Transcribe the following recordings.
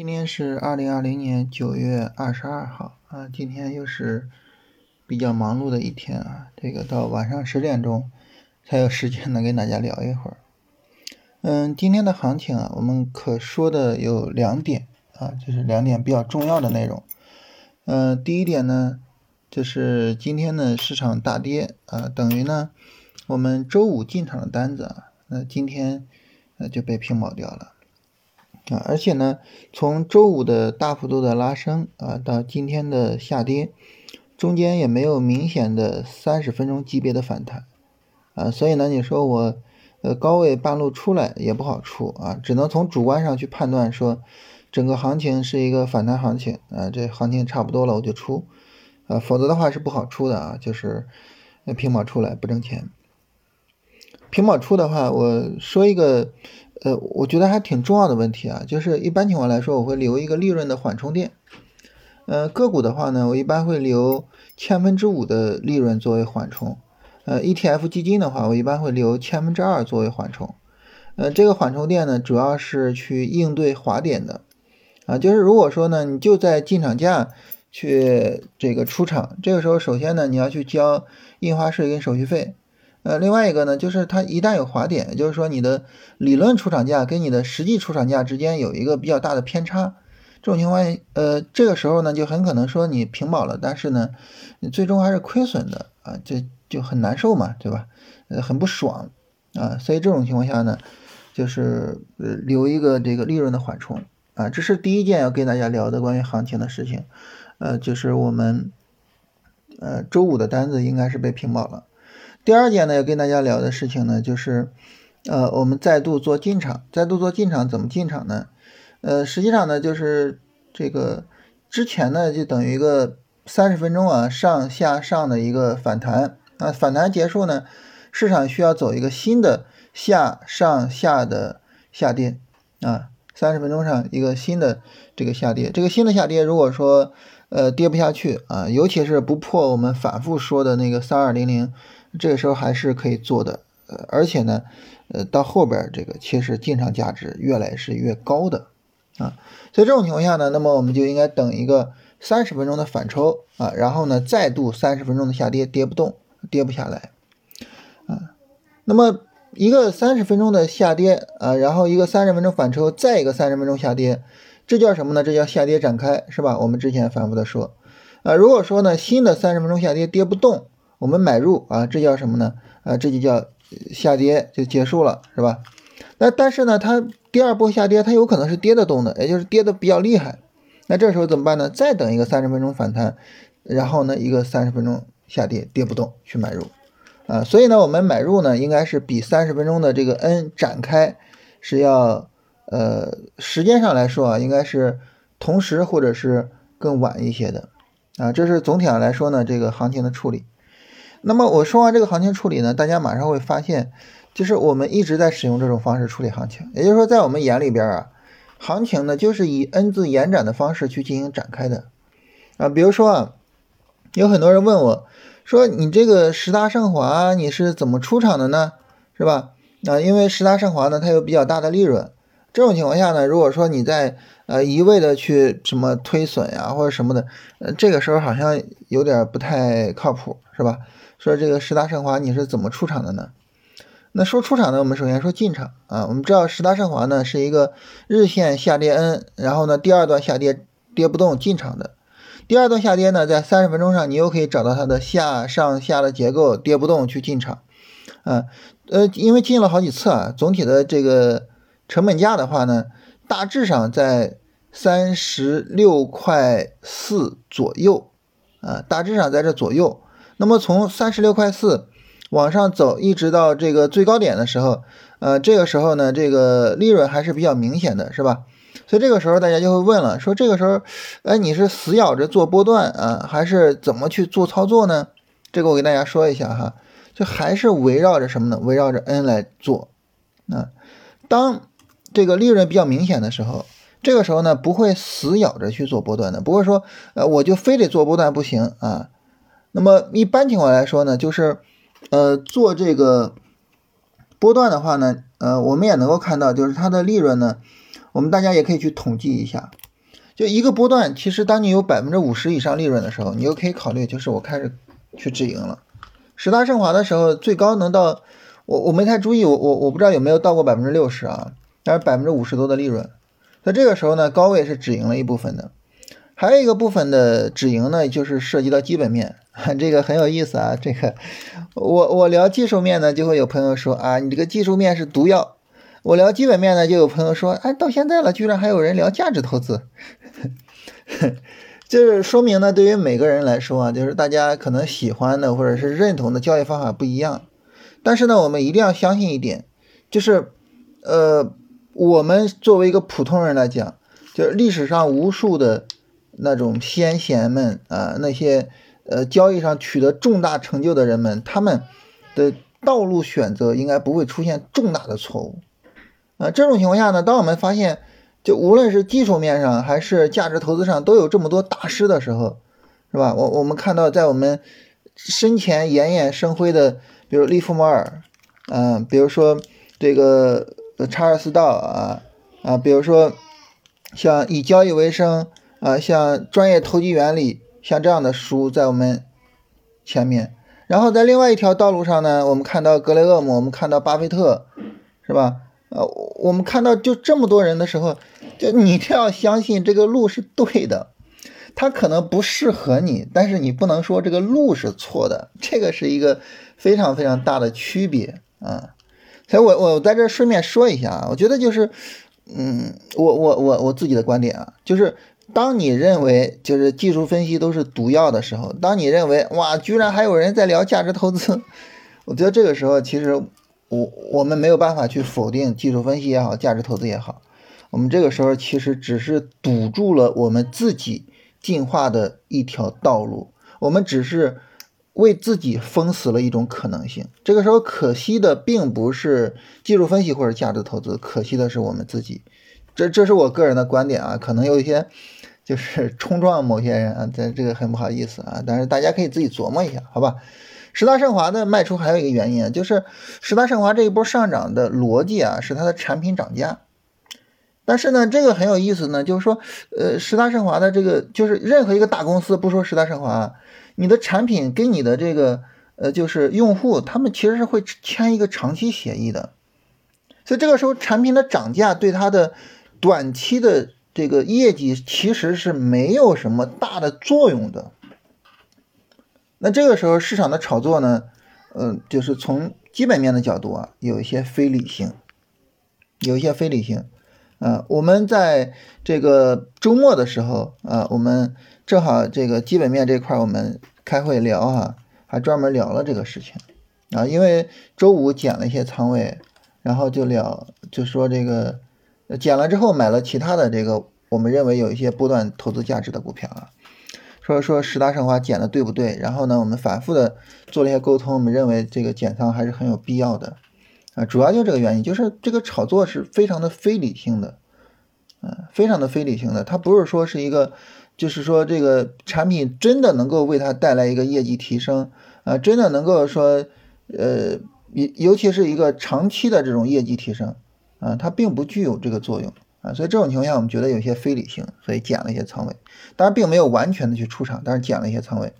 今天是二零二零年九月二十二号啊，今天又是比较忙碌的一天啊，这个到晚上十点钟才有时间能跟大家聊一会儿。嗯，今天的行情啊，我们可说的有两点啊，就是两点比较重要的内容。嗯，第一点呢，就是今天的市场大跌啊，等于呢，我们周五进场的单子啊，那今天呃就被平保掉了。啊，而且呢，从周五的大幅度的拉升啊，到今天的下跌，中间也没有明显的三十分钟级别的反弹啊，所以呢，你说我呃高位半路出来也不好出啊，只能从主观上去判断说，整个行情是一个反弹行情啊，这行情差不多了我就出啊，否则的话是不好出的啊，就是平保出来不挣钱，平保出的话，我说一个。呃，我觉得还挺重要的问题啊，就是一般情况来说，我会留一个利润的缓冲垫。呃，个股的话呢，我一般会留千分之五的利润作为缓冲。呃，ETF 基金的话，我一般会留千分之二作为缓冲。呃，这个缓冲垫呢，主要是去应对滑点的。啊，就是如果说呢，你就在进场价去这个出场，这个时候首先呢，你要去交印花税跟手续费。呃，另外一个呢，就是它一旦有滑点，就是说你的理论出厂价跟你的实际出厂价之间有一个比较大的偏差，这种情况，呃，这个时候呢，就很可能说你平保了，但是呢，你最终还是亏损的啊，这就很难受嘛，对吧？呃，很不爽啊，所以这种情况下呢，就是呃留一个这个利润的缓冲啊，这是第一件要跟大家聊的关于行情的事情，呃，就是我们呃周五的单子应该是被平保了。第二件呢，要跟大家聊的事情呢，就是，呃，我们再度做进场，再度做进场怎么进场呢？呃，实际上呢，就是这个之前呢，就等于一个三十分钟啊上下上的一个反弹啊，反弹结束呢，市场需要走一个新的下上下的下跌啊，三十分钟上一个新的这个下跌，这个新的下跌如果说呃跌不下去啊，尤其是不破我们反复说的那个三二零零。这个时候还是可以做的，呃，而且呢，呃，到后边这个其实进场价值越来是越高的，啊，所以这种情况下呢，那么我们就应该等一个三十分钟的反抽啊，然后呢再度三十分钟的下跌，跌不动，跌不下来，啊，那么一个三十分钟的下跌啊，然后一个三十分钟反抽，再一个三十分钟下跌，这叫什么呢？这叫下跌展开，是吧？我们之前反复的说，啊，如果说呢新的三十分钟下跌跌不动。我们买入啊，这叫什么呢？啊，这就叫下跌就结束了，是吧？那但是呢，它第二波下跌，它有可能是跌得动的，也就是跌的比较厉害。那这时候怎么办呢？再等一个三十分钟反弹，然后呢，一个三十分钟下跌跌不动去买入啊。所以呢，我们买入呢，应该是比三十分钟的这个 N 展开是要呃时间上来说啊，应该是同时或者是更晚一些的啊。这是总体上来说呢，这个行情的处理。那么我说完这个行情处理呢，大家马上会发现，就是我们一直在使用这种方式处理行情，也就是说，在我们眼里边啊，行情呢就是以 N 字延展的方式去进行展开的啊。比如说啊，有很多人问我，说你这个十大盛华你是怎么出场的呢？是吧？啊，因为十大盛华呢，它有比较大的利润，这种情况下呢，如果说你在呃一味的去什么推损呀或者什么的，呃，这个时候好像有点不太靠谱，是吧？说这个十大盛华你是怎么出场的呢？那说出场呢，我们首先说进场啊。我们知道十大盛华呢是一个日线下跌 N，然后呢第二段下跌跌不动进场的。第二段下跌呢，在三十分钟上你又可以找到它的下上下的结构跌不动去进场。啊，呃，因为进了好几次啊，总体的这个成本价的话呢，大致上在三十六块四左右啊，大致上在这左右。那么从三十六块四往上走，一直到这个最高点的时候，呃，这个时候呢，这个利润还是比较明显的，是吧？所以这个时候大家就会问了，说这个时候，哎，你是死咬着做波段啊，还是怎么去做操作呢？这个我给大家说一下哈，就还是围绕着什么呢？围绕着 N 来做啊。当这个利润比较明显的时候，这个时候呢，不会死咬着去做波段的，不会说，呃，我就非得做波段不行啊。那么一般情况来说呢，就是，呃，做这个波段的话呢，呃，我们也能够看到，就是它的利润呢，我们大家也可以去统计一下，就一个波段，其实当你有百分之五十以上利润的时候，你就可以考虑，就是我开始去止盈了。十大盛华的时候，最高能到我我没太注意，我我我不知道有没有到过百分之六十啊，但是百分之五十多的利润。在这个时候呢，高位是止盈了一部分的，还有一个部分的止盈呢，就是涉及到基本面，这个很有意思啊。这个我我聊技术面呢，就会有朋友说啊，你这个技术面是毒药；我聊基本面呢，就有朋友说，哎，到现在了，居然还有人聊价值投资，就是说明呢，对于每个人来说啊，就是大家可能喜欢的或者是认同的交易方法不一样，但是呢，我们一定要相信一点，就是呃。我们作为一个普通人来讲，就是历史上无数的那种先贤们啊，那些呃交易上取得重大成就的人们，他们的道路选择应该不会出现重大的错误啊。这种情况下呢，当我们发现就无论是技术面上还是价值投资上都有这么多大师的时候，是吧？我我们看到在我们身前熠熠生辉的，比如利弗莫尔，嗯，比如说这个。查尔斯道啊啊，比如说像以交易为生啊，像专业投机原理，像这样的书在我们前面。然后在另外一条道路上呢，我们看到格雷厄姆，我们看到巴菲特，是吧？呃，我们看到就这么多人的时候，就你一定要相信这个路是对的。它可能不适合你，但是你不能说这个路是错的，这个是一个非常非常大的区别啊。所以我我在这顺便说一下啊，我觉得就是，嗯，我我我我自己的观点啊，就是当你认为就是技术分析都是毒药的时候，当你认为哇，居然还有人在聊价值投资，我觉得这个时候其实我我们没有办法去否定技术分析也好，价值投资也好，我们这个时候其实只是堵住了我们自己进化的一条道路，我们只是。为自己封死了一种可能性。这个时候，可惜的并不是技术分析或者价值投资，可惜的是我们自己。这这是我个人的观点啊，可能有一些就是冲撞某些人啊，这这个很不好意思啊。但是大家可以自己琢磨一下，好吧？十大盛华的卖出还有一个原因啊，就是十大盛华这一波上涨的逻辑啊，是它的产品涨价。但是呢，这个很有意思呢，就是说，呃，十大盛华的这个就是任何一个大公司，不说十大盛华。你的产品跟你的这个呃，就是用户，他们其实是会签一个长期协议的，所以这个时候产品的涨价对它的短期的这个业绩其实是没有什么大的作用的。那这个时候市场的炒作呢，嗯，就是从基本面的角度啊，有一些非理性，有一些非理性。啊，我们在这个周末的时候啊，我们正好这个基本面这块我们开会聊哈，还专门聊了这个事情啊，因为周五减了一些仓位，然后就聊就说这个减了之后买了其他的这个我们认为有一些波段投资价值的股票啊，说说十大盛华减的对不对？然后呢，我们反复的做了一些沟通，我们认为这个减仓还是很有必要的。啊，主要就这个原因，就是这个炒作是非常的非理性的，嗯，非常的非理性的。它不是说是一个，就是说这个产品真的能够为它带来一个业绩提升，啊，真的能够说，呃，尤尤其是一个长期的这种业绩提升，啊，它并不具有这个作用，啊，所以这种情况下，我们觉得有些非理性，所以减了一些仓位。当然，并没有完全的去出场，但是减了一些仓位。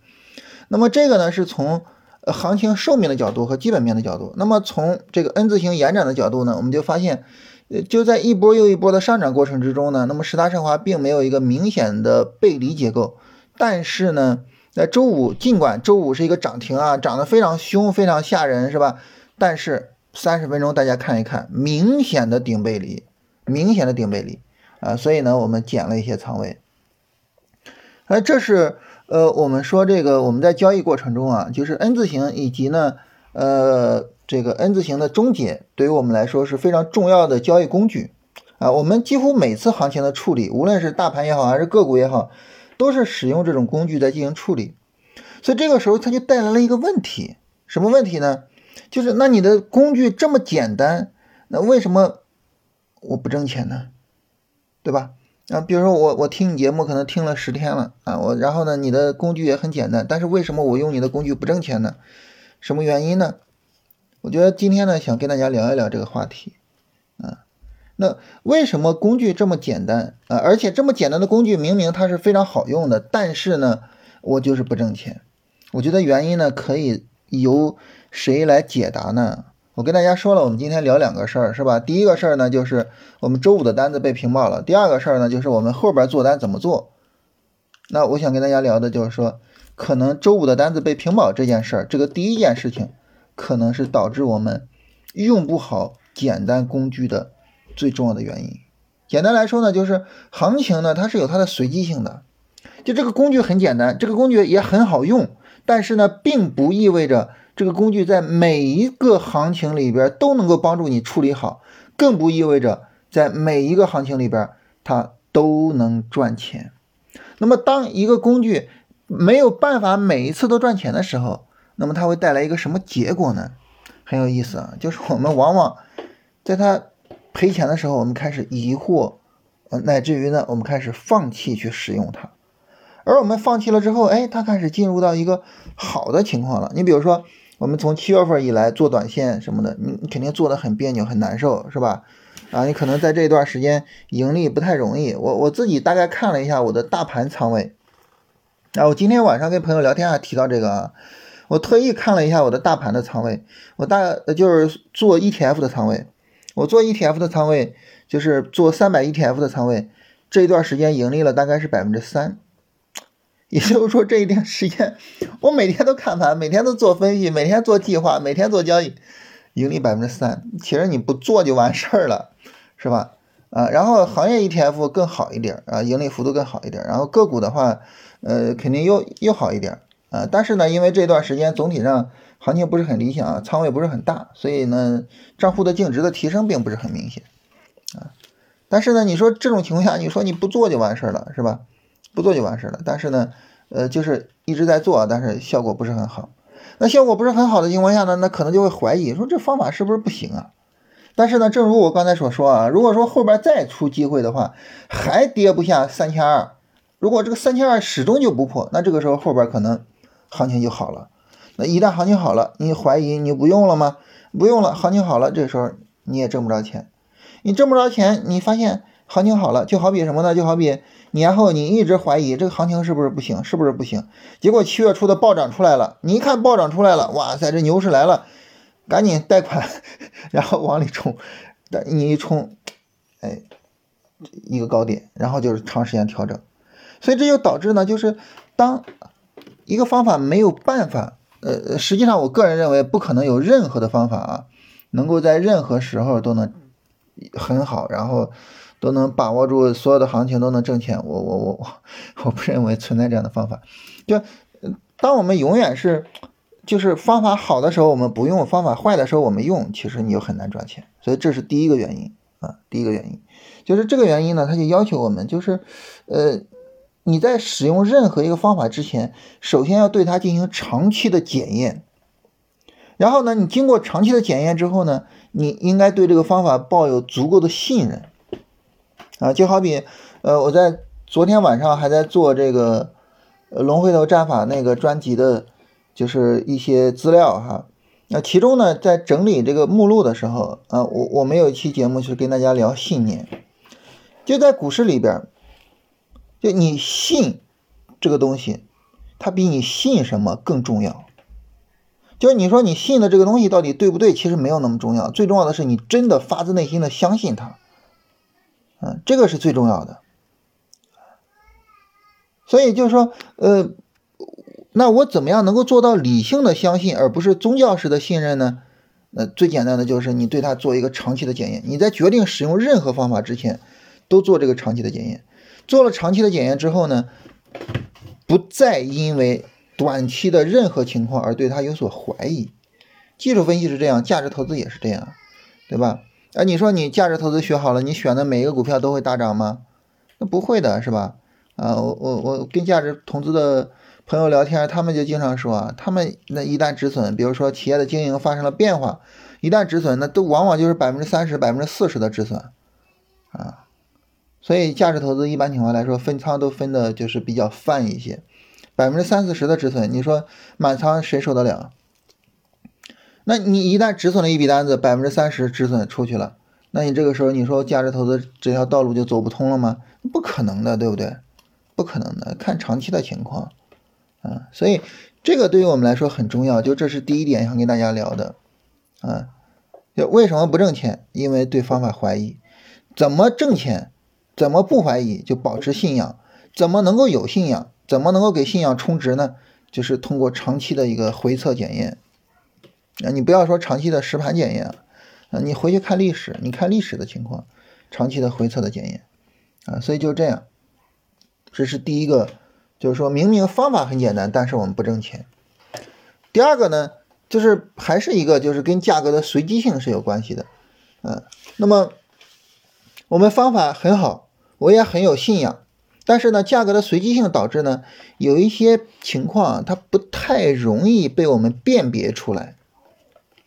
那么这个呢，是从。行情寿命的角度和基本面的角度，那么从这个 N 字形延展的角度呢，我们就发现，呃，就在一波又一波的上涨过程之中呢，那么十大盛华并没有一个明显的背离结构，但是呢，在周五尽管周五是一个涨停啊，涨得非常凶，非常吓人，是吧？但是三十分钟大家看一看，明显的顶背离，明显的顶背离啊，所以呢，我们减了一些仓位，而这是。呃，我们说这个我们在交易过程中啊，就是 N 字形以及呢，呃，这个 N 字形的终结，对于我们来说是非常重要的交易工具啊。我们几乎每次行情的处理，无论是大盘也好，还是个股也好，都是使用这种工具在进行处理。所以这个时候它就带来了一个问题，什么问题呢？就是那你的工具这么简单，那为什么我不挣钱呢？对吧？啊，比如说我我听你节目可能听了十天了啊，我然后呢，你的工具也很简单，但是为什么我用你的工具不挣钱呢？什么原因呢？我觉得今天呢，想跟大家聊一聊这个话题啊。那为什么工具这么简单啊？而且这么简单的工具，明明它是非常好用的，但是呢，我就是不挣钱。我觉得原因呢，可以由谁来解答呢？我跟大家说了，我们今天聊两个事儿，是吧？第一个事儿呢，就是我们周五的单子被屏保了；第二个事儿呢，就是我们后边做单怎么做。那我想跟大家聊的就是说，可能周五的单子被屏保这件事儿，这个第一件事情，可能是导致我们用不好简单工具的。最重要的原因，简单来说呢，就是行情呢，它是有它的随机性的。就这个工具很简单，这个工具也很好用，但是呢，并不意味着这个工具在每一个行情里边都能够帮助你处理好，更不意味着在每一个行情里边它都能赚钱。那么，当一个工具没有办法每一次都赚钱的时候，那么它会带来一个什么结果呢？很有意思啊，就是我们往往在它。赔钱的时候，我们开始疑惑，呃，乃至于呢，我们开始放弃去使用它。而我们放弃了之后，哎，它开始进入到一个好的情况了。你比如说，我们从七月份以来做短线什么的，你你肯定做的很别扭、很难受，是吧？啊，你可能在这段时间盈利不太容易。我我自己大概看了一下我的大盘仓位，啊，我今天晚上跟朋友聊天还提到这个啊，我特意看了一下我的大盘的仓位，我大就是做 ETF 的仓位。我做 ETF 的仓位，就是做三百 ETF 的仓位，这一段时间盈利了大概是百分之三，也就是说这一点时间我每天都看盘，每天都做分析，每天做计划，每天做交易，盈利百分之三。其实你不做就完事儿了，是吧？啊，然后行业 ETF 更好一点啊，盈利幅度更好一点。然后个股的话，呃，肯定又又好一点啊。但是呢，因为这段时间总体上。行情不是很理想啊，仓位不是很大，所以呢，账户的净值的提升并不是很明显啊。但是呢，你说这种情况下，你说你不做就完事儿了，是吧？不做就完事了。但是呢，呃，就是一直在做，但是效果不是很好。那效果不是很好的情况下呢，那可能就会怀疑说这方法是不是不行啊？但是呢，正如我刚才所说啊，如果说后边再出机会的话，还跌不下三千二，如果这个三千二始终就不破，那这个时候后边可能行情就好了。那一旦行情好了，你怀疑你不用了吗？不用了，行情好了，这时候你也挣不着钱。你挣不着钱，你发现行情好了，就好比什么呢？就好比年后你一直怀疑这个行情是不是不行，是不是不行？结果七月初的暴涨出来了，你一看暴涨出来了，哇塞，这牛市来了，赶紧贷款，然后往里冲，你一冲，哎，一个高点，然后就是长时间调整。所以这就导致呢，就是当一个方法没有办法。呃，实际上我个人认为不可能有任何的方法啊，能够在任何时候都能很好，然后都能把握住所有的行情都能挣钱。我我我我 我不认为存在这样的方法。就当我们永远是就是方法好的时候我们不用，方法坏的时候我们用，其实你就很难赚钱。所以这是第一个原因啊，第一个原因就是这个原因呢，它就要求我们就是呃。你在使用任何一个方法之前，首先要对它进行长期的检验。然后呢，你经过长期的检验之后呢，你应该对这个方法抱有足够的信任。啊，就好比，呃，我在昨天晚上还在做这个《呃龙回头战法》那个专辑的，就是一些资料哈。那其中呢，在整理这个目录的时候，啊，我我们有一期节目是跟大家聊信念，就在股市里边。就你信这个东西，它比你信什么更重要。就是你说你信的这个东西到底对不对，其实没有那么重要。最重要的是你真的发自内心的相信它，嗯，这个是最重要的。所以就是说，呃，那我怎么样能够做到理性的相信，而不是宗教式的信任呢？那最简单的就是你对它做一个长期的检验。你在决定使用任何方法之前，都做这个长期的检验。做了长期的检验之后呢，不再因为短期的任何情况而对它有所怀疑。技术分析是这样，价值投资也是这样，对吧？哎，你说你价值投资学好了，你选的每一个股票都会大涨吗？那不会的，是吧？啊，我我我跟价值投资的朋友聊天，他们就经常说啊，他们那一旦止损，比如说企业的经营发生了变化，一旦止损，那都往往就是百分之三十、百分之四十的止损，啊。所以价值投资一般情况来说分仓都分的就是比较泛一些，百分之三四十的止损，你说满仓谁受得了？那你一旦止损了一笔单子，百分之三十止损出去了，那你这个时候你说价值投资这条道路就走不通了吗？不可能的，对不对？不可能的，看长期的情况啊。所以这个对于我们来说很重要，就这是第一点想跟大家聊的啊。就为什么不挣钱？因为对方法怀疑。怎么挣钱？怎么不怀疑？就保持信仰。怎么能够有信仰？怎么能够给信仰充值呢？就是通过长期的一个回测检验。啊，你不要说长期的实盘检验啊，啊，你回去看历史，你看历史的情况，长期的回测的检验，啊，所以就这样，这是第一个，就是说明明方法很简单，但是我们不挣钱。第二个呢，就是还是一个就是跟价格的随机性是有关系的，嗯，那么我们方法很好，我也很有信仰，但是呢，价格的随机性导致呢，有一些情况它不太容易被我们辨别出来。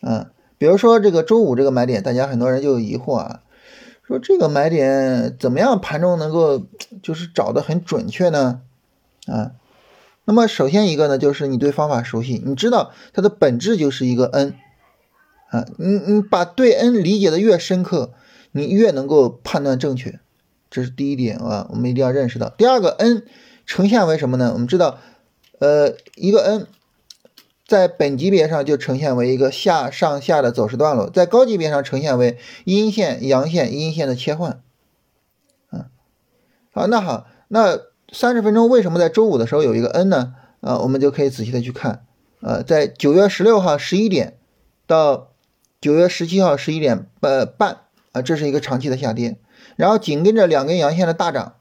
嗯，比如说这个周五这个买点，大家很多人就有疑惑啊，说这个买点怎么样盘中能够就是找的很准确呢？啊，那么首先一个呢，就是你对方法熟悉，你知道它的本质就是一个 N，啊，你你把对 N 理解的越深刻，你越能够判断正确，这是第一点啊，我们一定要认识到。第二个 N 呈现为什么呢？我们知道，呃，一个 N。在本级别上就呈现为一个下上下的走势段落，在高级别上呈现为阴线、阳线、阴线的切换。嗯，好，那好，那三十分钟为什么在周五的时候有一个 N 呢？啊，我们就可以仔细的去看。呃，在九月十六号十一点到九月十七号十一点呃半啊，这是一个长期的下跌，然后紧跟着两根阳线的大涨，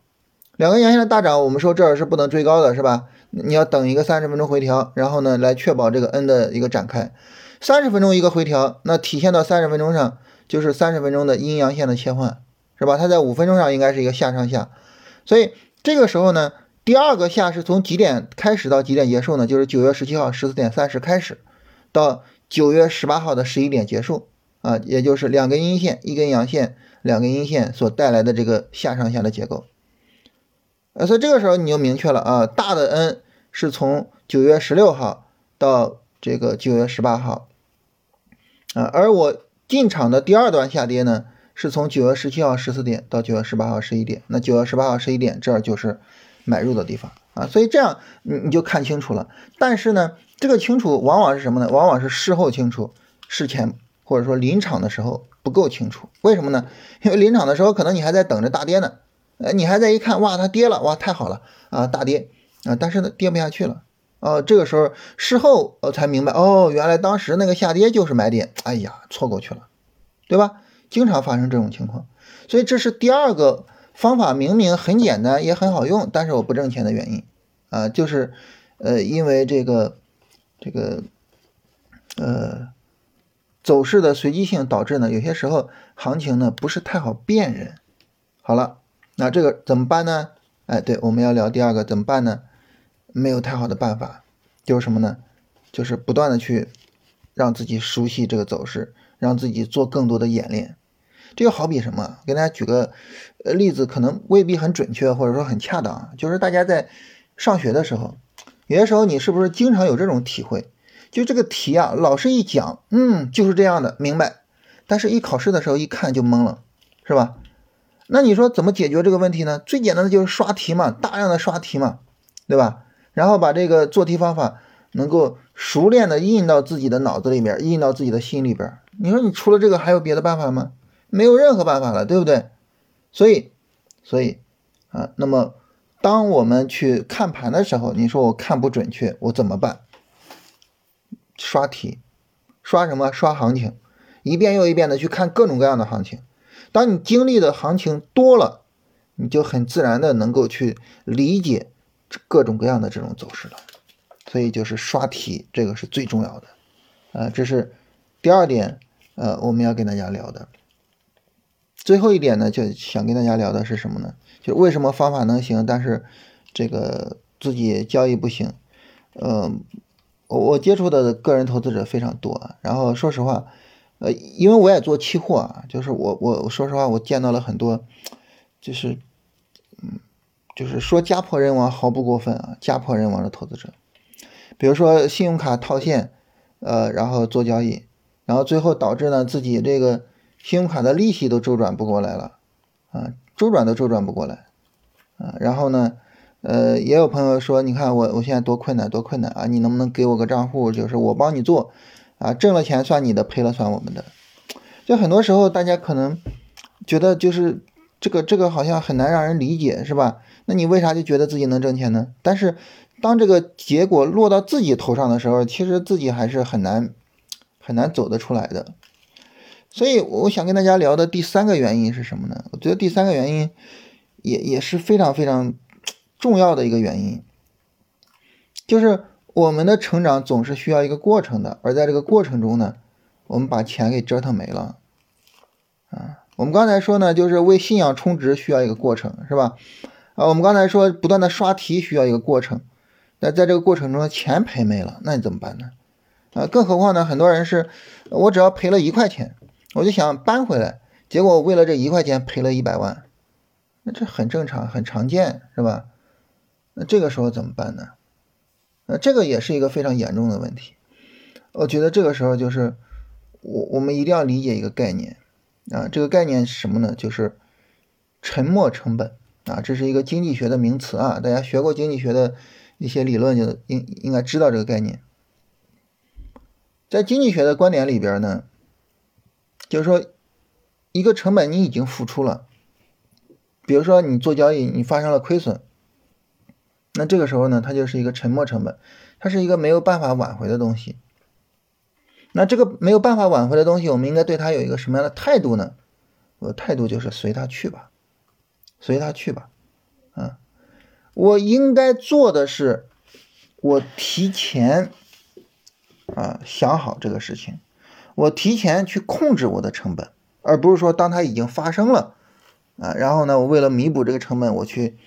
两根阳线的大涨，我们说这儿是不能追高的，是吧？你要等一个三十分钟回调，然后呢，来确保这个 N 的一个展开。三十分钟一个回调，那体现到三十分钟上就是三十分钟的阴阳线的切换，是吧？它在五分钟上应该是一个下上下，所以这个时候呢，第二个下是从几点开始到几点结束呢？就是九月十七号十四点三十开始，到九月十八号的十一点结束啊，也就是两根阴线，一根阳线，两根阴线所带来的这个下上下的结构。呃，所以这个时候你就明确了啊，大的 N 是从九月十六号到这个九月十八号，啊，而我进场的第二段下跌呢，是从九月十七号十四点到九月十八号十一点，那九月十八号十一点这儿就是买入的地方啊，所以这样你你就看清楚了。但是呢，这个清楚往往是什么呢？往往是事后清楚，事前或者说临场的时候不够清楚。为什么呢？因为临场的时候可能你还在等着大跌呢。呃，你还在一看，哇，它跌了，哇，太好了啊，大跌啊，但是呢，跌不下去了，哦，这个时候事后我才明白，哦，原来当时那个下跌就是买点，哎呀，错过去了，对吧？经常发生这种情况，所以这是第二个方法，明明很简单，也很好用，但是我不挣钱的原因啊，就是呃，因为这个这个呃走势的随机性导致呢，有些时候行情呢不是太好辨认。好了。那这个怎么办呢？哎，对，我们要聊第二个怎么办呢？没有太好的办法，就是什么呢？就是不断的去让自己熟悉这个走势，让自己做更多的演练。这就好比什么？给大家举个呃例子，可能未必很准确，或者说很恰当。就是大家在上学的时候，有些时候你是不是经常有这种体会？就这个题啊，老师一讲，嗯，就是这样的，明白。但是一考试的时候一看就懵了，是吧？那你说怎么解决这个问题呢？最简单的就是刷题嘛，大量的刷题嘛，对吧？然后把这个做题方法能够熟练的印到自己的脑子里边，印到自己的心里边。你说你除了这个还有别的办法吗？没有任何办法了，对不对？所以，所以啊，那么当我们去看盘的时候，你说我看不准确，我怎么办？刷题，刷什么？刷行情，一遍又一遍的去看各种各样的行情。当你经历的行情多了，你就很自然的能够去理解各种各样的这种走势了。所以就是刷题，这个是最重要的。呃，这是第二点，呃，我们要跟大家聊的。最后一点呢，就想跟大家聊的是什么呢？就为什么方法能行，但是这个自己交易不行？嗯，我我接触的个人投资者非常多，然后说实话。呃，因为我也做期货啊，就是我我说实话，我见到了很多，就是，嗯，就是说家破人亡毫不过分啊，家破人亡的投资者，比如说信用卡套现，呃，然后做交易，然后最后导致呢自己这个信用卡的利息都周转不过来了，啊，周转都周转不过来，啊，然后呢，呃，也有朋友说，你看我我现在多困难多困难啊，你能不能给我个账户，就是我帮你做，啊，挣了钱算你的，赔了算我们的。就很多时候大家可能觉得就是这个这个好像很难让人理解，是吧？那你为啥就觉得自己能挣钱呢？但是当这个结果落到自己头上的时候，其实自己还是很难很难走得出来的。所以我想跟大家聊的第三个原因是什么呢？我觉得第三个原因也也是非常非常重要的一个原因，就是我们的成长总是需要一个过程的，而在这个过程中呢，我们把钱给折腾没了。啊，我们刚才说呢，就是为信仰充值需要一个过程，是吧？啊，我们刚才说不断的刷题需要一个过程，那在这个过程中钱赔没了，那你怎么办呢？啊，更何况呢，很多人是我只要赔了一块钱。我就想搬回来，结果为了这一块钱赔了一百万，那这很正常，很常见，是吧？那这个时候怎么办呢？那这个也是一个非常严重的问题。我觉得这个时候就是我我们一定要理解一个概念啊，这个概念是什么呢？就是沉没成本啊，这是一个经济学的名词啊，大家学过经济学的一些理论就应应该知道这个概念。在经济学的观点里边呢。就是说，一个成本你已经付出了，比如说你做交易你发生了亏损，那这个时候呢，它就是一个沉没成本，它是一个没有办法挽回的东西。那这个没有办法挽回的东西，我们应该对它有一个什么样的态度呢？我的态度就是随它去吧，随它去吧。啊，我应该做的是，我提前啊想好这个事情。我提前去控制我的成本，而不是说当它已经发生了，啊，然后呢，我为了弥补这个成本，我去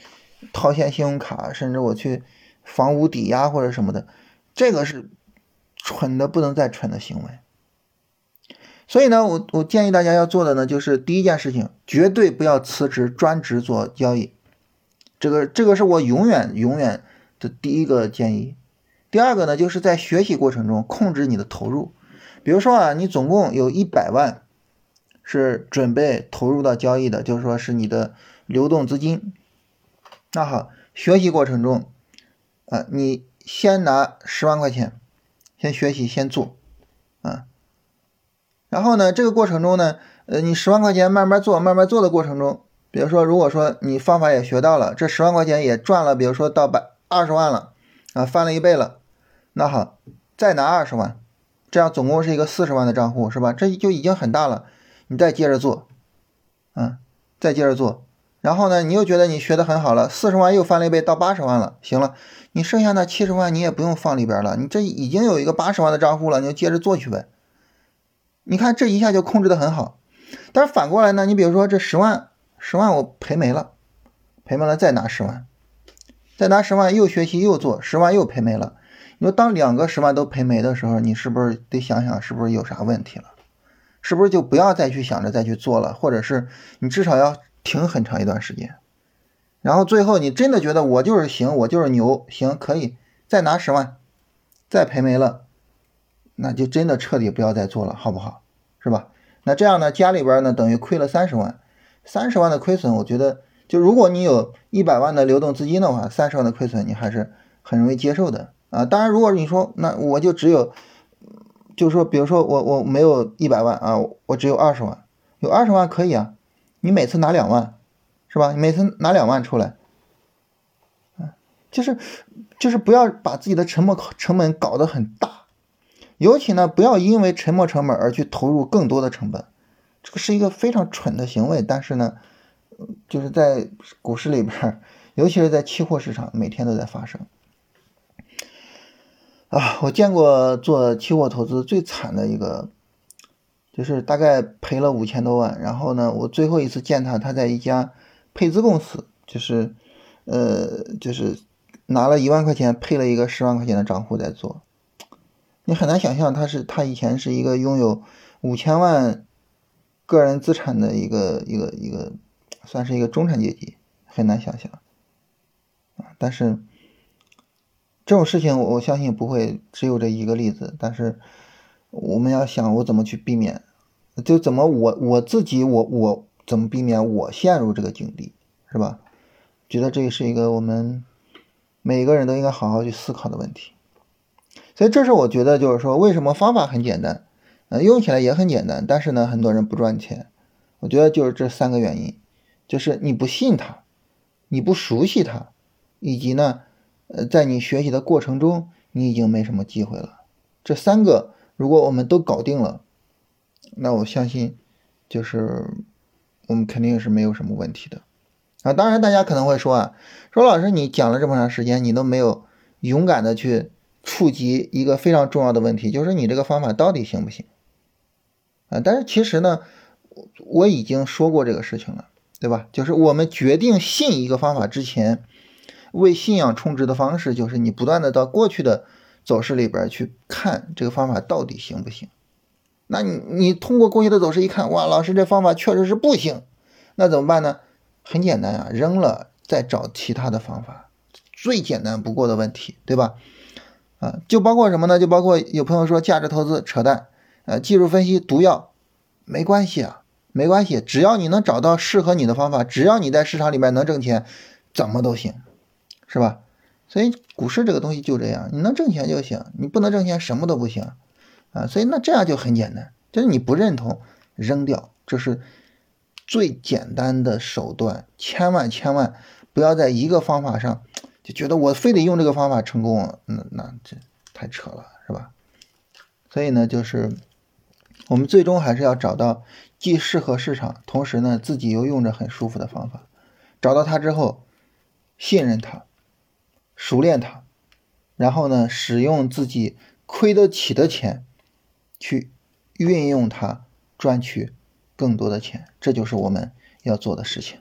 套现信用卡，甚至我去房屋抵押或者什么的，这个是蠢的不能再蠢的行为。所以呢，我我建议大家要做的呢，就是第一件事情，绝对不要辞职专职做交易，这个这个是我永远永远的第一个建议。第二个呢，就是在学习过程中控制你的投入。比如说啊，你总共有一百万是准备投入到交易的，就是说是你的流动资金。那好，学习过程中啊，你先拿十万块钱，先学习，先做啊。然后呢，这个过程中呢，呃，你十万块钱慢慢做，慢慢做的过程中，比如说，如果说你方法也学到了，这十万块钱也赚了，比如说到百二十万了啊，翻了一倍了，那好，再拿二十万。这样总共是一个四十万的账户，是吧？这就已经很大了。你再接着做，啊，再接着做。然后呢，你又觉得你学的很好了，四十万又翻了一倍到八十万了。行了，你剩下那七十万你也不用放里边了，你这已经有一个八十万的账户了，你就接着做去呗。你看这一下就控制的很好。但是反过来呢，你比如说这十万，十万我赔没了，赔没了再拿十万，再拿十万又学习又做，十万又赔没了。你说当两个十万都赔没的时候，你是不是得想想是不是有啥问题了？是不是就不要再去想着再去做了？或者是你至少要停很长一段时间，然后最后你真的觉得我就是行，我就是牛，行可以再拿十万，再赔没了，那就真的彻底不要再做了，好不好？是吧？那这样呢，家里边呢等于亏了三十万，三十万的亏损，我觉得就如果你有一百万的流动资金的话，三十万的亏损你还是很容易接受的。啊，当然，如果你说那我就只有，就是说，比如说我我没有一百万啊，我只有二十万，有二十万可以啊，你每次拿两万，是吧？你每次拿两万出来，就是就是不要把自己的沉没成本搞得很大，尤其呢，不要因为沉没成本而去投入更多的成本，这个是一个非常蠢的行为。但是呢，就是在股市里边，尤其是在期货市场，每天都在发生。啊，我见过做期货投资最惨的一个，就是大概赔了五千多万。然后呢，我最后一次见他，他在一家配资公司，就是，呃，就是拿了一万块钱配了一个十万块钱的账户在做。你很难想象他是他以前是一个拥有五千万个人资产的一个一个一个，算是一个中产阶级，很难想象啊。但是。这种事情，我相信不会只有这一个例子。但是，我们要想我怎么去避免就怎么我我自己我我怎么避免我陷入这个境地，是吧？觉得这是一个我们每个人都应该好好去思考的问题。所以这是我觉得就是说，为什么方法很简单，呃，用起来也很简单，但是呢，很多人不赚钱。我觉得就是这三个原因，就是你不信它，你不熟悉它，以及呢，呃，在你学习的过程中，你已经没什么机会了。这三个如果我们都搞定了，那我相信，就是我们肯定是没有什么问题的。啊，当然大家可能会说啊，说老师你讲了这么长时间，你都没有勇敢的去。触及一个非常重要的问题，就是你这个方法到底行不行啊？但是其实呢，我已经说过这个事情了，对吧？就是我们决定信一个方法之前，为信仰充值的方式，就是你不断的到过去的走势里边去看这个方法到底行不行。那你你通过过去的走势一看，哇，老师这方法确实是不行，那怎么办呢？很简单啊，扔了再找其他的方法，最简单不过的问题，对吧？啊，就包括什么呢？就包括有朋友说价值投资扯淡，呃，技术分析毒药，没关系啊，没关系，只要你能找到适合你的方法，只要你在市场里面能挣钱，怎么都行，是吧？所以股市这个东西就这样，你能挣钱就行，你不能挣钱什么都不行啊。所以那这样就很简单，就是你不认同扔掉，这是最简单的手段，千万千万不要在一个方法上。就觉得我非得用这个方法成功，那那这太扯了，是吧？所以呢，就是我们最终还是要找到既适合市场，同时呢自己又用着很舒服的方法。找到它之后，信任它，熟练它，然后呢使用自己亏得起的钱去运用它，赚取更多的钱，这就是我们要做的事情。